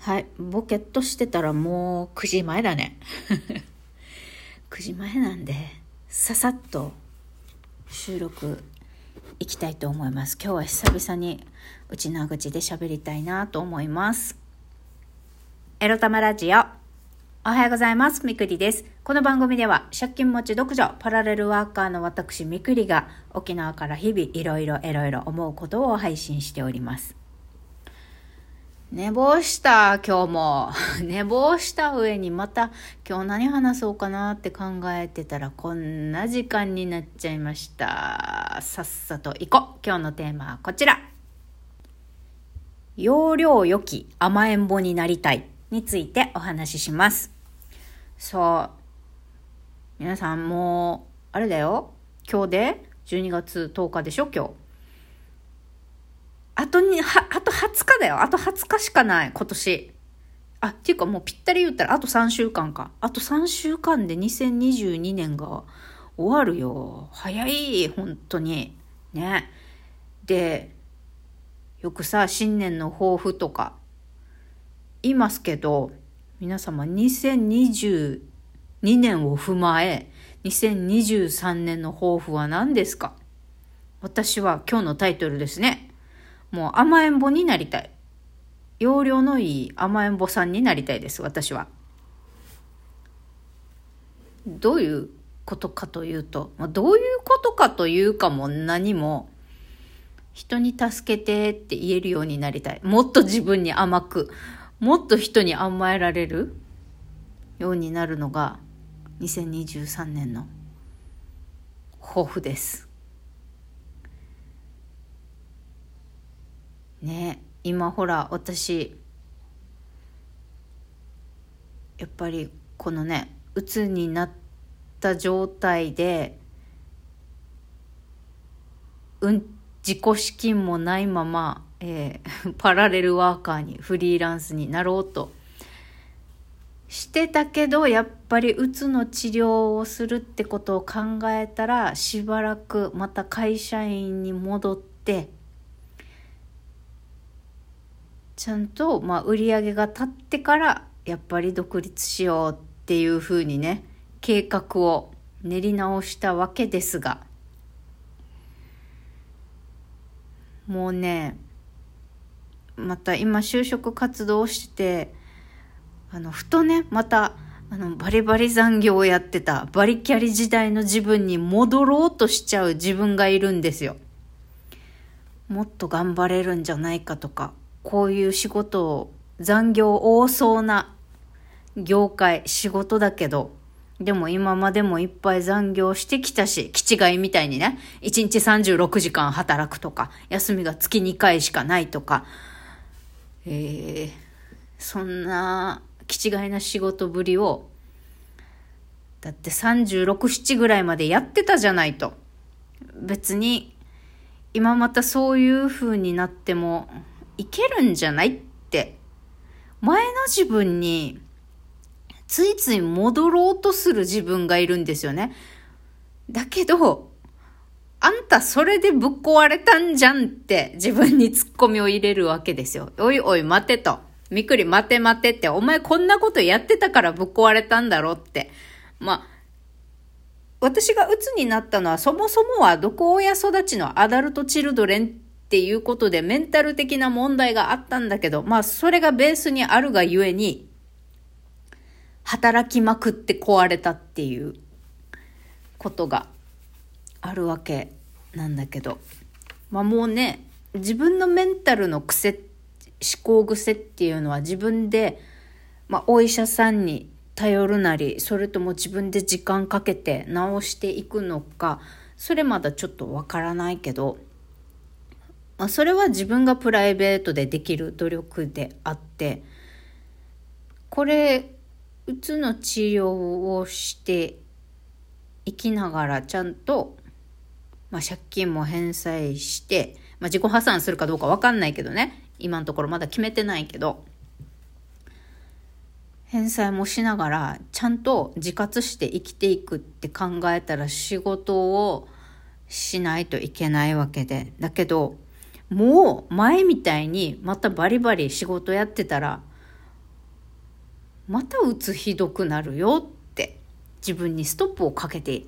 はい、ボケっとしてたらもう9時前だね。9時前なんで、ささっと収録いきたいと思います。今日は久々に内な口で喋りたいなと思います。エロ玉ラジオ。おはようございます。みくりです。この番組では借金持ち独女パラレルワーカーの私みくりが沖縄から日々いろいろいろいろ思うことを配信しております。寝坊した、今日も。寝坊した上にまた今日何話そうかなって考えてたらこんな時間になっちゃいました。さっさと行こう。今日のテーマはこちら。容量良き甘えん坊になりたいについてお話しします。そう。皆さんもう、あれだよ。今日で12月10日でしょ、今日。あとに、は、あと20日だよ。あと20日しかない、今年。あ、っていうかもうぴったり言ったら、あと3週間か。あと3週間で2022年が終わるよ。早い、本当に。ね。で、よくさ、新年の抱負とか、言いますけど、皆様2022年を踏まえ、2023年の抱負は何ですか？私は今日のタイトルですね。もう甘えん坊になりたい。容量のいい甘えん坊さんになりたいです、私は。どういうことかというと、まあ、どういうことかというかも何も、人に助けてって言えるようになりたい。もっと自分に甘く、もっと人に甘えられるようになるのが2023年の抱負です。ね今ほら私やっぱりこのね鬱になった状態でうん自己資金もないまま、えーパラレルワーカーにフリーランスになろうとしてたけどやっぱりうつの治療をするってことを考えたらしばらくまた会社員に戻ってちゃんと、まあ、売り上げが立ってからやっぱり独立しようっていうふうにね計画を練り直したわけですがもうねまた今就職活動をしてあのふとねまたあのバリバリ残業をやってたバリキャリ時代の自分に戻ろうとしちゃう自分がいるんですよ。もっと頑張れるんじゃないかとかこういう仕事を残業多そうな業界仕事だけどでも今までもいっぱい残業してきたし、気違いみたいにね、1日36時間働くとか、休みが月2回しかないとか、えー、そんな気違いな仕事ぶりを、だって36、7ぐらいまでやってたじゃないと。別に、今またそういう風になってもいけるんじゃないって、前の自分に、ついつい戻ろうとする自分がいるんですよね。だけど、あんたそれでぶっ壊れたんじゃんって自分にツッコミを入れるわけですよ。おいおい待てと。みくり待て待てって、お前こんなことやってたからぶっ壊れたんだろって。まあ、私が鬱になったのはそもそもは毒親育ちのアダルトチルドレンっていうことでメンタル的な問題があったんだけど、まあそれがベースにあるがゆえに、働きまくって壊れたっていうことがあるわけなんだけど、まあもうね、自分のメンタルの癖、思考癖っていうのは自分で、まあお医者さんに頼るなり、それとも自分で時間かけて治していくのか、それまだちょっとわからないけど、まあそれは自分がプライベートでできる努力であって、これ、うつの治療をしていきながらちゃんと、まあ、借金も返済して、まあ、自己破産するかどうかわかんないけどね。今のところまだ決めてないけど。返済もしながらちゃんと自活して生きていくって考えたら仕事をしないといけないわけで。だけどもう前みたいにまたバリバリ仕事やってたらまたうつひどくなるよって自分にストップをかけて、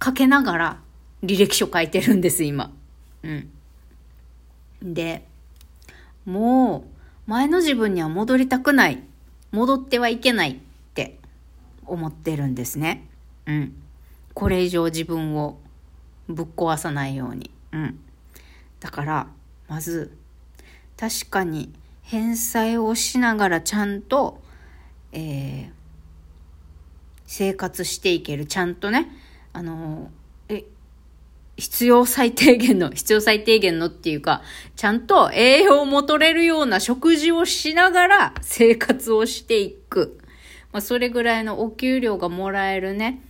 かけながら履歴書書いてるんです、今。うん。で、もう前の自分には戻りたくない。戻ってはいけないって思ってるんですね。うん。これ以上自分をぶっ壊さないように。うん。だから、まず、確かに返済をしながらちゃんと、えー、生活していける。ちゃんとね、あの、え、必要最低限の、必要最低限のっていうか、ちゃんと栄養も取れるような食事をしながら生活をしていく。まあ、それぐらいのお給料がもらえるね、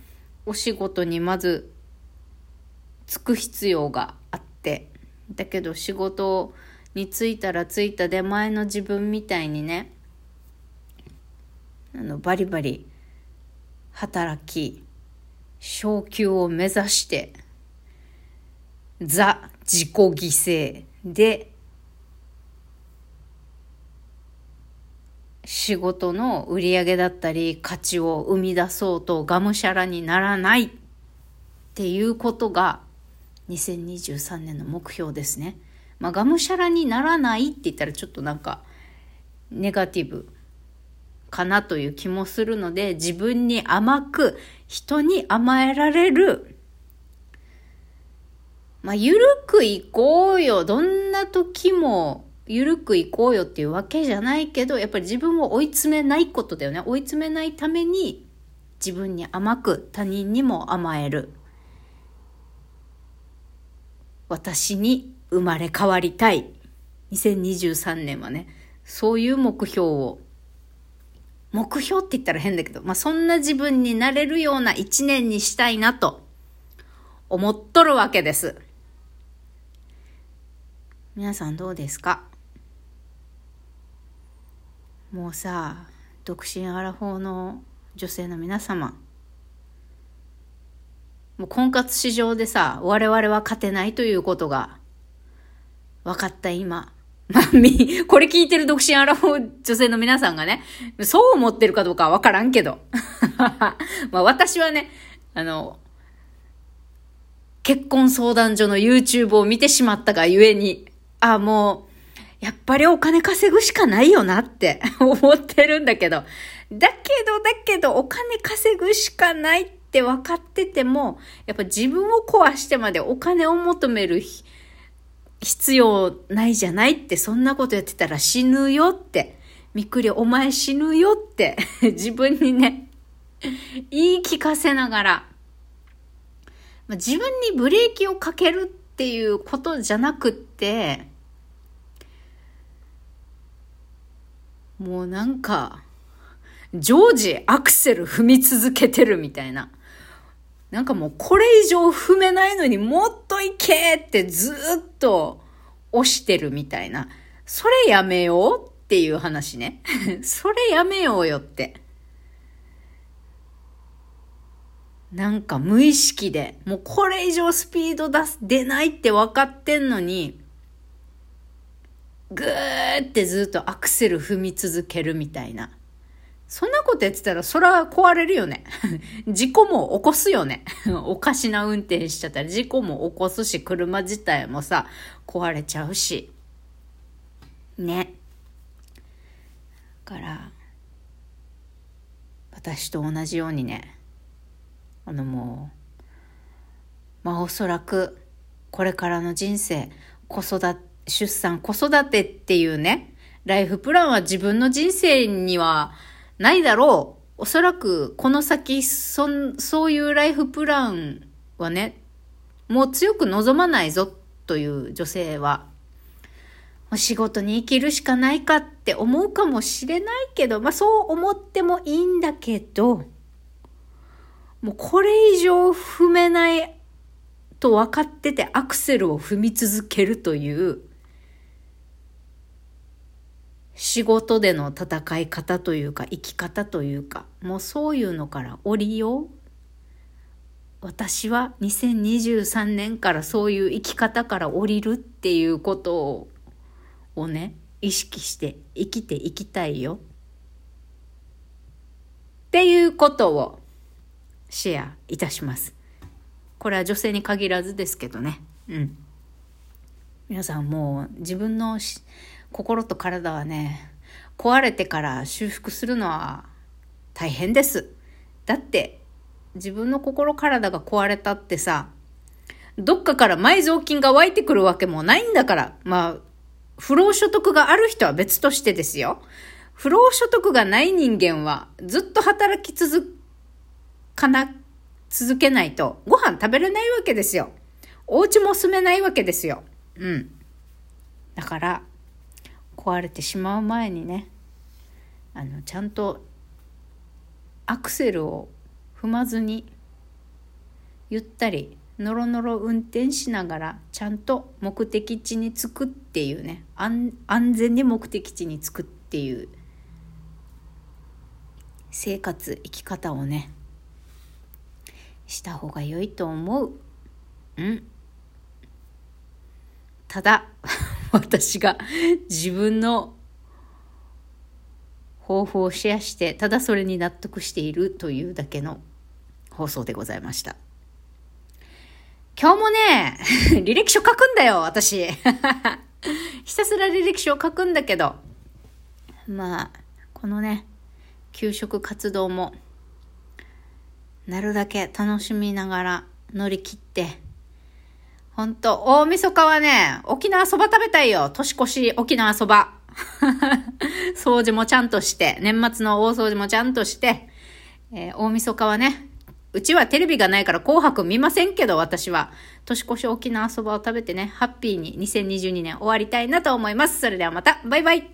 お仕事にまず、つく必要が。だけど仕事に就いたら着いた出前の自分みたいにね、あの、バリバリ働き、昇給を目指して、ザ自己犠牲で仕事の売り上げだったり価値を生み出そうとがむしゃらにならないっていうことが2023年の目標ですね。まあ、がむしゃらにならないって言ったらちょっとなんかネガティブかなという気もするので自分に甘く人に甘えられるまあ、ゆるくいこうよ。どんな時も、ゆるくいこうよっていうわけじゃないけど、やっぱり自分を追い詰めないことだよね。追い詰めないために、自分に甘く、他人にも甘える。私に生まれ変わりたい。2023年はね、そういう目標を、目標って言ったら変だけど、まあ、そんな自分になれるような一年にしたいなと思っとるわけです。皆さんどうですか？もうさ独身アラフォーの女性の皆様もう婚活市場でさ我々は勝てないということが分かった今 まあ、み、これ聞いてる独身アラフォー女性の皆さんがね、そう思ってるかどうかはわからんけど。まあ私はね、あの、結婚相談所の YouTube を見てしまったがゆえに、あ、もう、やっぱりお金稼ぐしかないよなって 思ってるんだけど。だけど、だけど、お金稼ぐしかないって分かってても、やっぱ自分を壊してまでお金を求める必要ないじゃないって、そんなことやってたら死ぬよって。みくりお前死ぬよって 自分にね、言い聞かせながら、ま自分にブレーキをかけるっていうことじゃなくって、もうなんか、常時アクセル踏み続けてるみたいな。なんかもうこれ以上踏めないのにもっといけってずっと押してるみたいな。それやめようっていう話ね。それやめようよって。なんか無意識で、もうこれ以上スピード出す、出ないって分かってんのに、ぐーってずっとアクセル踏み続けるみたいな。そんなことやってたら、そら壊れるよね。事故も起こすよね。おかしな運転しちゃったら事故も起こすし、車自体もさ、壊れちゃうし。ね。だから、私と同じようにね、あのもう、まあおそらくこれからの人生、子育て、出産、子育てっていうね、ライフプランは自分の人生にはないだろう。おそらくこの先、そんそういうライフプランはね、もう強く望まないぞという女性は、お仕事に生きるしかないかって思うかもしれないけど、まあそう思ってもいいんだけど、もうこれ以上踏めないと分かっててアクセルを踏み続けるという仕事での戦い方というか生き方というかもうそういうのから降りよう私は2023年からそういう生き方から降りるっていうことをね意識して生きていきたいよ。っていうことをシェアいたします。これは女性に限らずですけどね。うん。皆さんもう自分の心と体はね、壊れてから修復するのは大変です。だって自分の心体が壊れたってさ、どっかから埋蔵金が湧いてくるわけもないんだから。まあ、不労所得がある人は別としてですよ。不労所得がない人間はずっと働き続かな、続けないとご飯食べれないわけですよ。お家も住めないわけですよ。うん。だから、壊れてしまう前にね、あの、ちゃんとアクセルを踏まずに、ゆったり、のろのろ運転しながら、ちゃんと目的地に着くっていうね、安全に目的地に着くっていう生活、生き方をね、した方が良いと思う。うん。ただ、私が自分の方法をシェアして、ただそれに納得しているというだけの放送でございました。今日もね、履歴書書くんだよ、私。ひたすら履歴書を書くんだけど、まあ、このね、給食活動も、なるだけ楽しみながら乗り切って、ほんと、大晦日はね、沖縄そば食べたいよ。年越し沖縄そば。掃除もちゃんとして、年末の大掃除もちゃんとして、えー、大晦日はね、うちはテレビがないから紅白見ませんけど、私は。年越し沖縄そばを食べてね、ハッピーに2022年終わりたいなと思います。それではまた、バイバイ